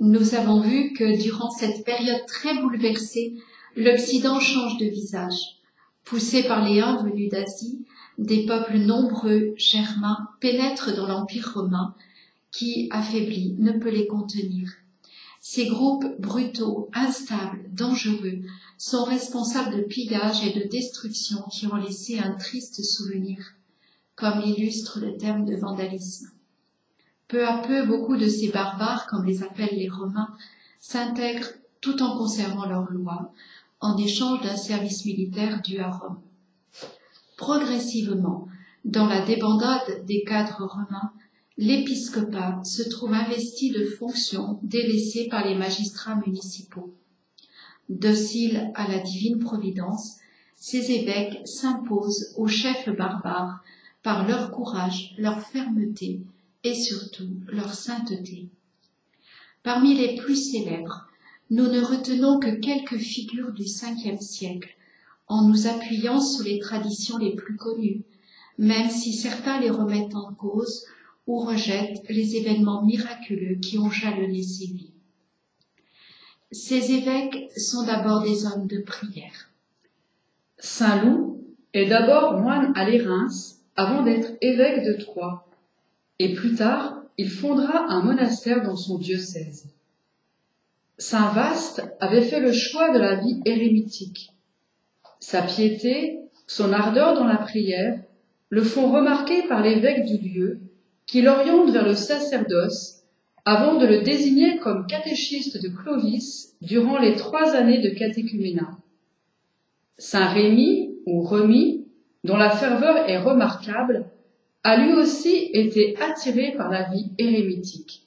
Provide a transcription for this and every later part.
Nous avons vu que durant cette période très bouleversée, l'Occident change de visage. Poussé par les Huns venus d'Asie, des peuples nombreux, germains, pénètrent dans l'Empire romain, qui, affaibli, ne peut les contenir. Ces groupes brutaux, instables, dangereux, sont responsables de pillages et de destructions qui ont laissé un triste souvenir, comme l'illustre le terme de vandalisme. Peu à peu, beaucoup de ces barbares, comme les appellent les Romains, s'intègrent tout en conservant leurs lois, en échange d'un service militaire dû à Rome. Progressivement, dans la débandade des cadres romains, l'épiscopat se trouve investi de fonctions délaissées par les magistrats municipaux. Dociles à la divine providence, ces évêques s'imposent aux chefs barbares par leur courage, leur fermeté et surtout leur sainteté. Parmi les plus célèbres, nous ne retenons que quelques figures du Ve siècle, en nous appuyant sur les traditions les plus connues, même si certains les remettent en cause ou rejettent les événements miraculeux qui ont jalonné ces vies. Ces évêques sont d'abord des hommes de prière. Saint Loup est d'abord moine à l'Érins avant d'être évêque de Troyes, et plus tard il fondera un monastère dans son diocèse. Saint Vaste avait fait le choix de la vie érémitique. Sa piété, son ardeur dans la prière, le font remarquer par l'évêque du lieu, qui l'oriente vers le sacerdoce avant de le désigner comme catéchiste de Clovis durant les trois années de catéchuménat. Saint Rémy, ou Remy, dont la ferveur est remarquable, a lui aussi été attiré par la vie érémitique.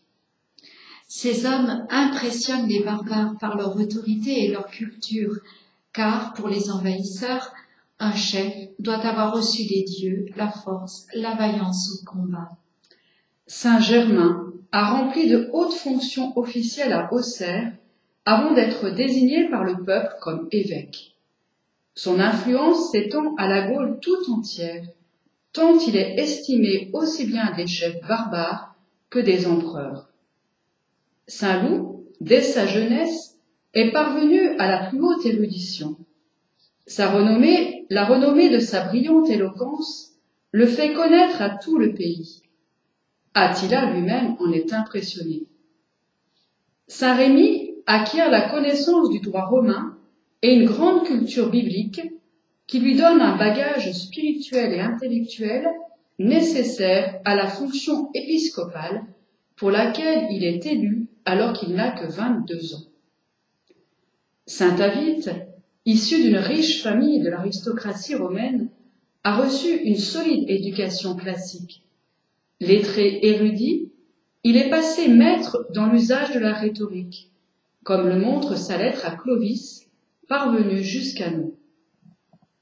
Ces hommes impressionnent les barbares par leur autorité et leur culture, car pour les envahisseurs, un chef doit avoir reçu des dieux la force, la vaillance au combat. Saint Germain a rempli de hautes fonctions officielles à Auxerre avant d'être désigné par le peuple comme évêque. Son influence s'étend à la Gaule tout entière, tant il est estimé aussi bien des chefs barbares que des empereurs. Saint Loup, dès sa jeunesse, est parvenu à la plus haute érudition. Sa renommée, la renommée de sa brillante éloquence, le fait connaître à tout le pays. Attila lui-même en est impressionné. Saint Rémy acquiert la connaissance du droit romain et une grande culture biblique qui lui donne un bagage spirituel et intellectuel nécessaire à la fonction épiscopale pour laquelle il est élu alors qu'il n'a que 22 ans. Saint Avite, issu d'une riche famille de l'aristocratie romaine, a reçu une solide éducation classique. Lettré érudit, il est passé maître dans l'usage de la rhétorique, comme le montre sa lettre à Clovis, parvenue jusqu'à nous.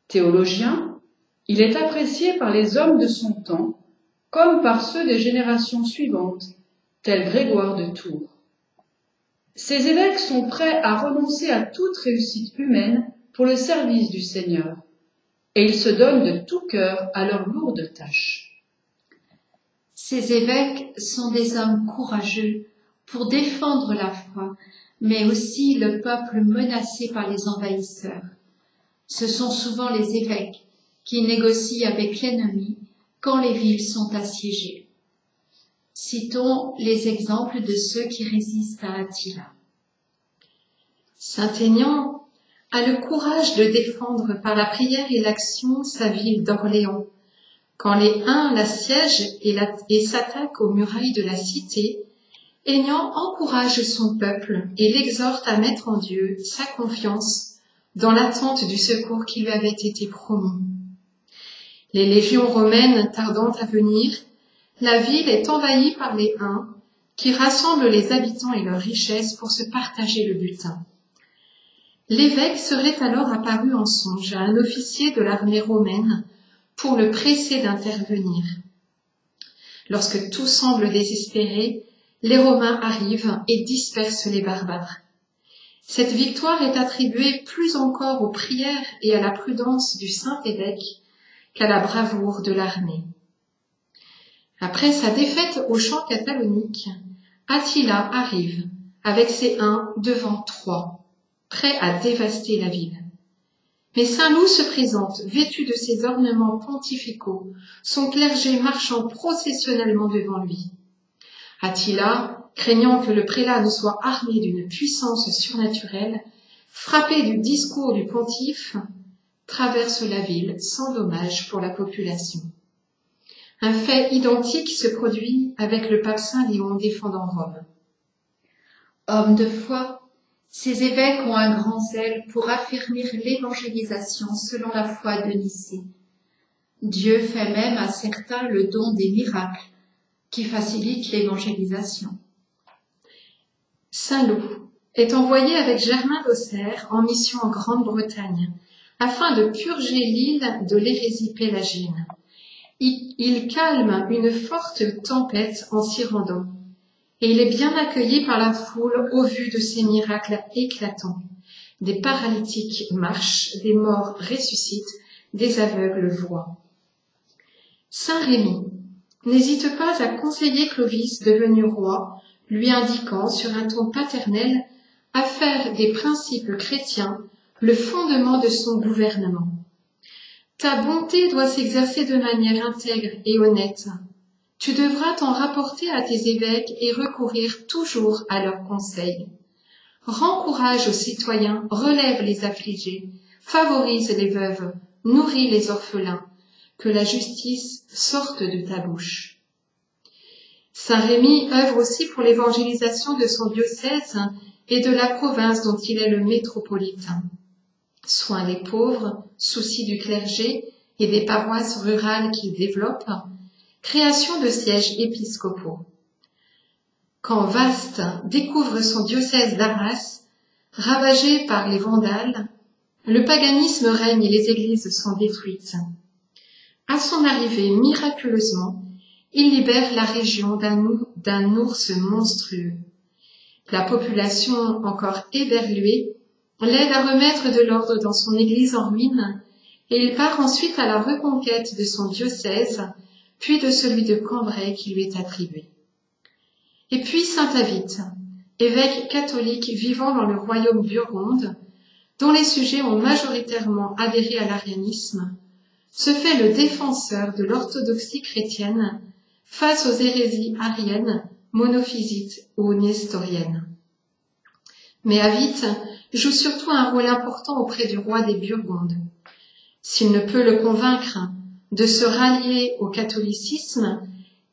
Théologien, il est apprécié par les hommes de son temps, comme par ceux des générations suivantes, tel Grégoire de Tours. Ces évêques sont prêts à renoncer à toute réussite humaine pour le service du Seigneur, et ils se donnent de tout cœur à leur lourde tâche. Ces évêques sont des hommes courageux pour défendre la foi, mais aussi le peuple menacé par les envahisseurs. Ce sont souvent les évêques qui négocient avec l'ennemi quand les villes sont assiégées. Citons les exemples de ceux qui résistent à Attila. Saint-Aignan a le courage de défendre par la prière et l'action sa ville d'Orléans. Quand les Huns l'assiègent et s'attaquent aux murailles de la cité, Aignan encourage son peuple et l'exhorte à mettre en Dieu sa confiance dans l'attente du secours qui lui avait été promis. Les légions romaines tardant à venir, la ville est envahie par les Huns qui rassemblent les habitants et leurs richesses pour se partager le butin. L'évêque serait alors apparu en songe à un officier de l'armée romaine pour le presser d'intervenir. Lorsque tout semble désespéré, les Romains arrivent et dispersent les barbares. Cette victoire est attribuée plus encore aux prières et à la prudence du saint évêque qu'à la bravoure de l'armée. Après sa défaite au champ catalonique, Attila arrive, avec ses uns devant trois, prêts à dévaster la ville. Mais Saint Loup se présente, vêtu de ses ornements pontificaux, son clergé marchant processionnellement devant lui. Attila, craignant que le prélat ne soit armé d'une puissance surnaturelle, frappé du discours du pontife, traverse la ville sans dommage pour la population. Un fait identique se produit avec le pape Saint Léon défendant Rome. Hommes de foi, ces évêques ont un grand zèle pour affermir l'évangélisation selon la foi de Nicée. Dieu fait même à certains le don des miracles qui facilitent l'évangélisation. Saint Loup est envoyé avec Germain d'Auxerre en mission en Grande-Bretagne afin de purger l'île de l'hérésie pélagine. Il, calme une forte tempête en s'y rendant, et il est bien accueilli par la foule au vu de ces miracles éclatants. Des paralytiques marchent, des morts ressuscitent, des aveugles voient. Saint Rémy n'hésite pas à conseiller Clovis devenu roi, lui indiquant sur un ton paternel à faire des principes chrétiens le fondement de son gouvernement. Ta bonté doit s'exercer de manière intègre et honnête. Tu devras t'en rapporter à tes évêques et recourir toujours à leurs conseils. Rends courage aux citoyens, relève les affligés, favorise les veuves, nourris les orphelins, que la justice sorte de ta bouche. Saint Rémy œuvre aussi pour l'évangélisation de son diocèse et de la province dont il est le métropolitain soins des pauvres, soucis du clergé et des paroisses rurales qu'il développe, création de sièges épiscopaux. Quand Vaste découvre son diocèse d'Arras, ravagé par les Vandales, le paganisme règne et les églises sont détruites. À son arrivée, miraculeusement, il libère la région d'un ours monstrueux. La population encore éberluée l'aide à remettre de l'ordre dans son église en ruine, et il part ensuite à la reconquête de son diocèse, puis de celui de Cambrai qui lui est attribué. Et puis saint Avite, évêque catholique vivant dans le royaume burgonde, dont les sujets ont majoritairement adhéré à l'arianisme, se fait le défenseur de l'orthodoxie chrétienne face aux hérésies ariennes, monophysites ou nestoriennes. Mais Avite joue surtout un rôle important auprès du roi des Burgondes. S'il ne peut le convaincre de se rallier au catholicisme,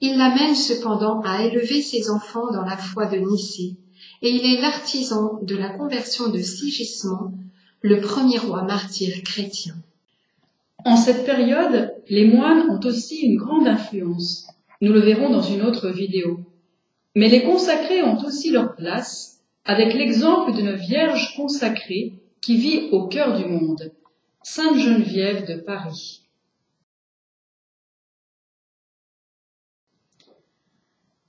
il l'amène cependant à élever ses enfants dans la foi de Nicée, et il est l'artisan de la conversion de Sigismond, le premier roi martyr chrétien. En cette période, les moines ont aussi une grande influence. Nous le verrons dans une autre vidéo. Mais les consacrés ont aussi leur place avec l'exemple d'une Vierge consacrée qui vit au cœur du monde, Sainte Geneviève de Paris.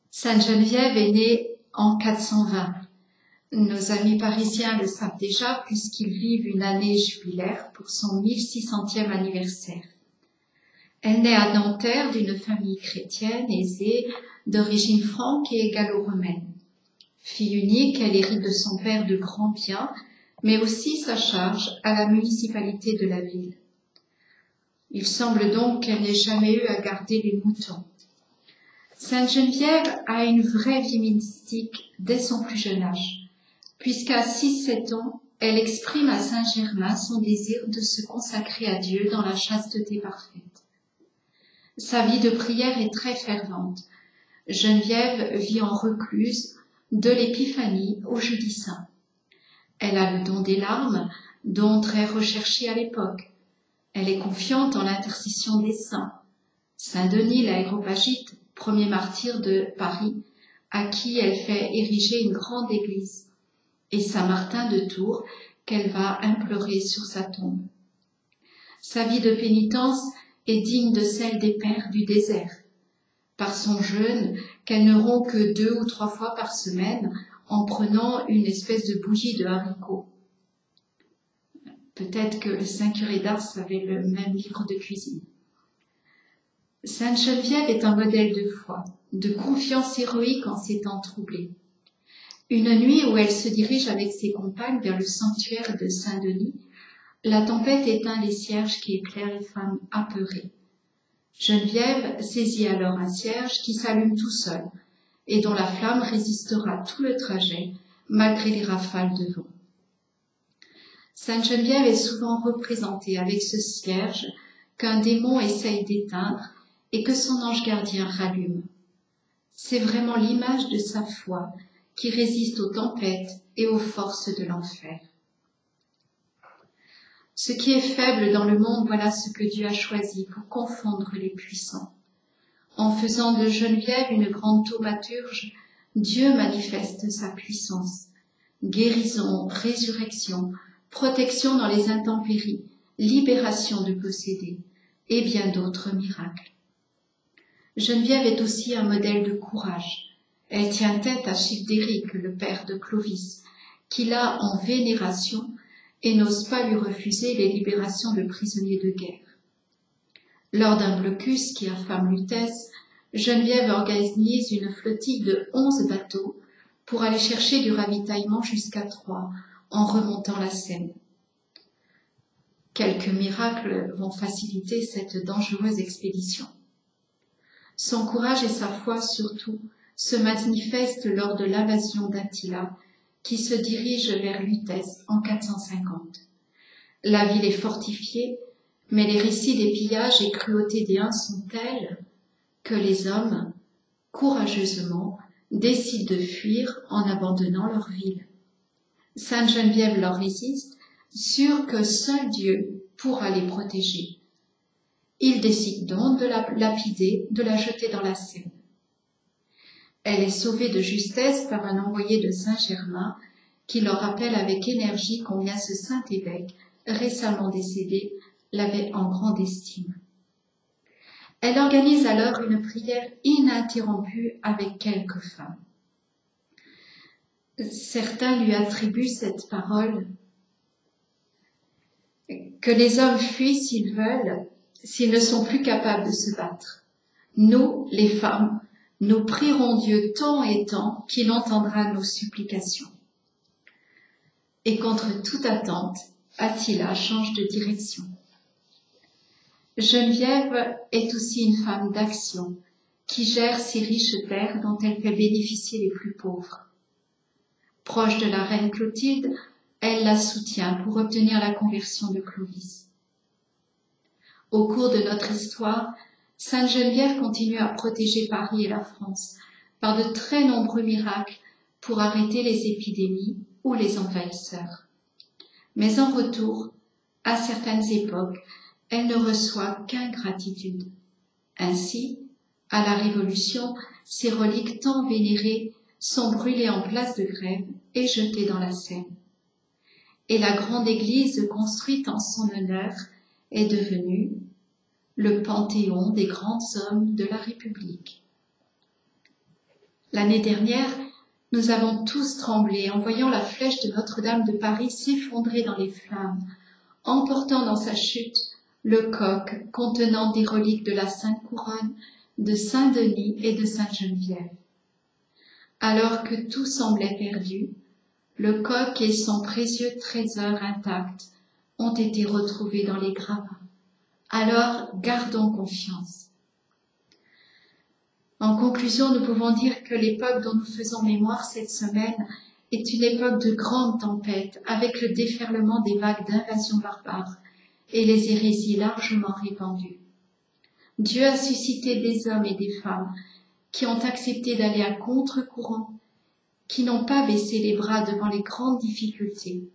Sainte Geneviève est née en 420. Nos amis parisiens le savent déjà puisqu'ils vivent une année jubilaire pour son 1600e anniversaire. Elle naît à Nanterre d'une famille chrétienne aisée d'origine franque et gallo-romaine. Fille unique, elle hérite de son père de grands biens, mais aussi sa charge à la municipalité de la ville. Il semble donc qu'elle n'ait jamais eu à garder les moutons. Sainte Geneviève a une vraie vie mystique dès son plus jeune âge, puisqu'à 6-7 ans, elle exprime à Saint Germain son désir de se consacrer à Dieu dans la chasteté parfaite. Sa vie de prière est très fervente. Geneviève vit en recluse, de l'épiphanie au jeudi saint. Elle a le don des larmes, don très recherché à l'époque. Elle est confiante en l'intercession des saints. Saint Denis l'aéropagite, premier martyr de Paris, à qui elle fait ériger une grande église, et Saint Martin de Tours, qu'elle va implorer sur sa tombe. Sa vie de pénitence est digne de celle des pères du désert par son jeûne qu'elle ne rompt que deux ou trois fois par semaine en prenant une espèce de bougie de haricots. Peut-être que le Saint curé d'Ars avait le même livre de cuisine. Sainte Geneviève est un modèle de foi, de confiance héroïque en ces temps troublés. Une nuit où elle se dirige avec ses compagnes vers le sanctuaire de Saint-Denis, la tempête éteint les cierges qui éclairent les femmes apeurées. Geneviève saisit alors un cierge qui s'allume tout seul et dont la flamme résistera tout le trajet malgré les rafales de vent. Sainte Geneviève est souvent représentée avec ce cierge qu'un démon essaye d'éteindre et que son ange gardien rallume. C'est vraiment l'image de sa foi qui résiste aux tempêtes et aux forces de l'enfer. Ce qui est faible dans le monde, voilà ce que Dieu a choisi pour confondre les puissants. En faisant de Geneviève une grande thaumaturge, Dieu manifeste sa puissance. Guérison, résurrection, protection dans les intempéries, libération de possédés et bien d'autres miracles. Geneviève est aussi un modèle de courage. Elle tient tête à Childéric, le père de Clovis, qui l'a en vénération et n'ose pas lui refuser les libérations de prisonniers de guerre. Lors d'un blocus qui affame Lutèce, Geneviève organise une flottille de onze bateaux pour aller chercher du ravitaillement jusqu'à Troyes en remontant la Seine. Quelques miracles vont faciliter cette dangereuse expédition. Son courage et sa foi surtout se manifestent lors de l'invasion d'Attila qui se dirige vers Lutèce en 450. La ville est fortifiée mais les récits des pillages et cruautés des Huns sont tels que les hommes, courageusement, décident de fuir en abandonnant leur ville. Sainte Geneviève leur résiste, sûre que seul Dieu pourra les protéger. Ils décident donc de la lapider, de la jeter dans la Seine. Elle est sauvée de justesse par un envoyé de Saint-Germain qui leur rappelle avec énergie combien ce saint évêque, récemment décédé, l'avait en grande estime. Elle organise alors une prière ininterrompue avec quelques femmes. Certains lui attribuent cette parole que les hommes fuient s'ils veulent, s'ils ne sont plus capables de se battre. Nous, les femmes, nous prierons Dieu tant et tant qu'il entendra nos supplications. Et contre toute attente, Attila change de direction. Geneviève est aussi une femme d'action qui gère ces riches terres dont elle fait bénéficier les plus pauvres. Proche de la reine Clotilde, elle la soutient pour obtenir la conversion de Clovis. Au cours de notre histoire, Sainte Geneviève continue à protéger Paris et la France par de très nombreux miracles pour arrêter les épidémies ou les envahisseurs. Mais en retour, à certaines époques, elle ne reçoit qu'ingratitude. Ainsi, à la Révolution, ses reliques tant vénérées sont brûlées en place de grève et jetées dans la Seine. Et la grande église construite en son honneur est devenue le panthéon des grands hommes de la République. L'année dernière, nous avons tous tremblé en voyant la flèche de Notre-Dame de Paris s'effondrer dans les flammes, emportant dans sa chute le coq contenant des reliques de la Sainte Couronne, de Saint-Denis et de Sainte-Geneviève. Alors que tout semblait perdu, le coq et son précieux trésor intact ont été retrouvés dans les gravats. Alors gardons confiance. En conclusion, nous pouvons dire que l'époque dont nous faisons mémoire cette semaine est une époque de grande tempête avec le déferlement des vagues d'invasion barbare et les hérésies largement répandues. Dieu a suscité des hommes et des femmes qui ont accepté d'aller à contre-courant, qui n'ont pas baissé les bras devant les grandes difficultés.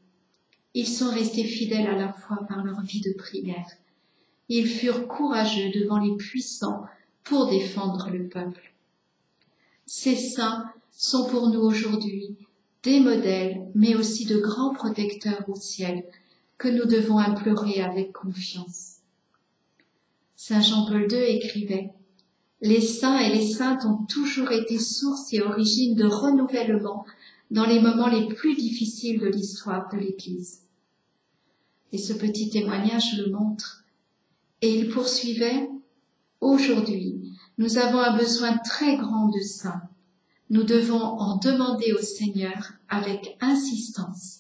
Ils sont restés fidèles à la foi par leur vie de prière. Ils furent courageux devant les puissants pour défendre le peuple. Ces saints sont pour nous aujourd'hui des modèles, mais aussi de grands protecteurs au ciel, que nous devons implorer avec confiance. Saint Jean-Paul II écrivait Les saints et les saintes ont toujours été source et origine de renouvellement dans les moments les plus difficiles de l'histoire de l'Église. Et ce petit témoignage le montre. Et il poursuivait Aujourd'hui, nous avons un besoin très grand de saints, nous devons en demander au Seigneur avec insistance.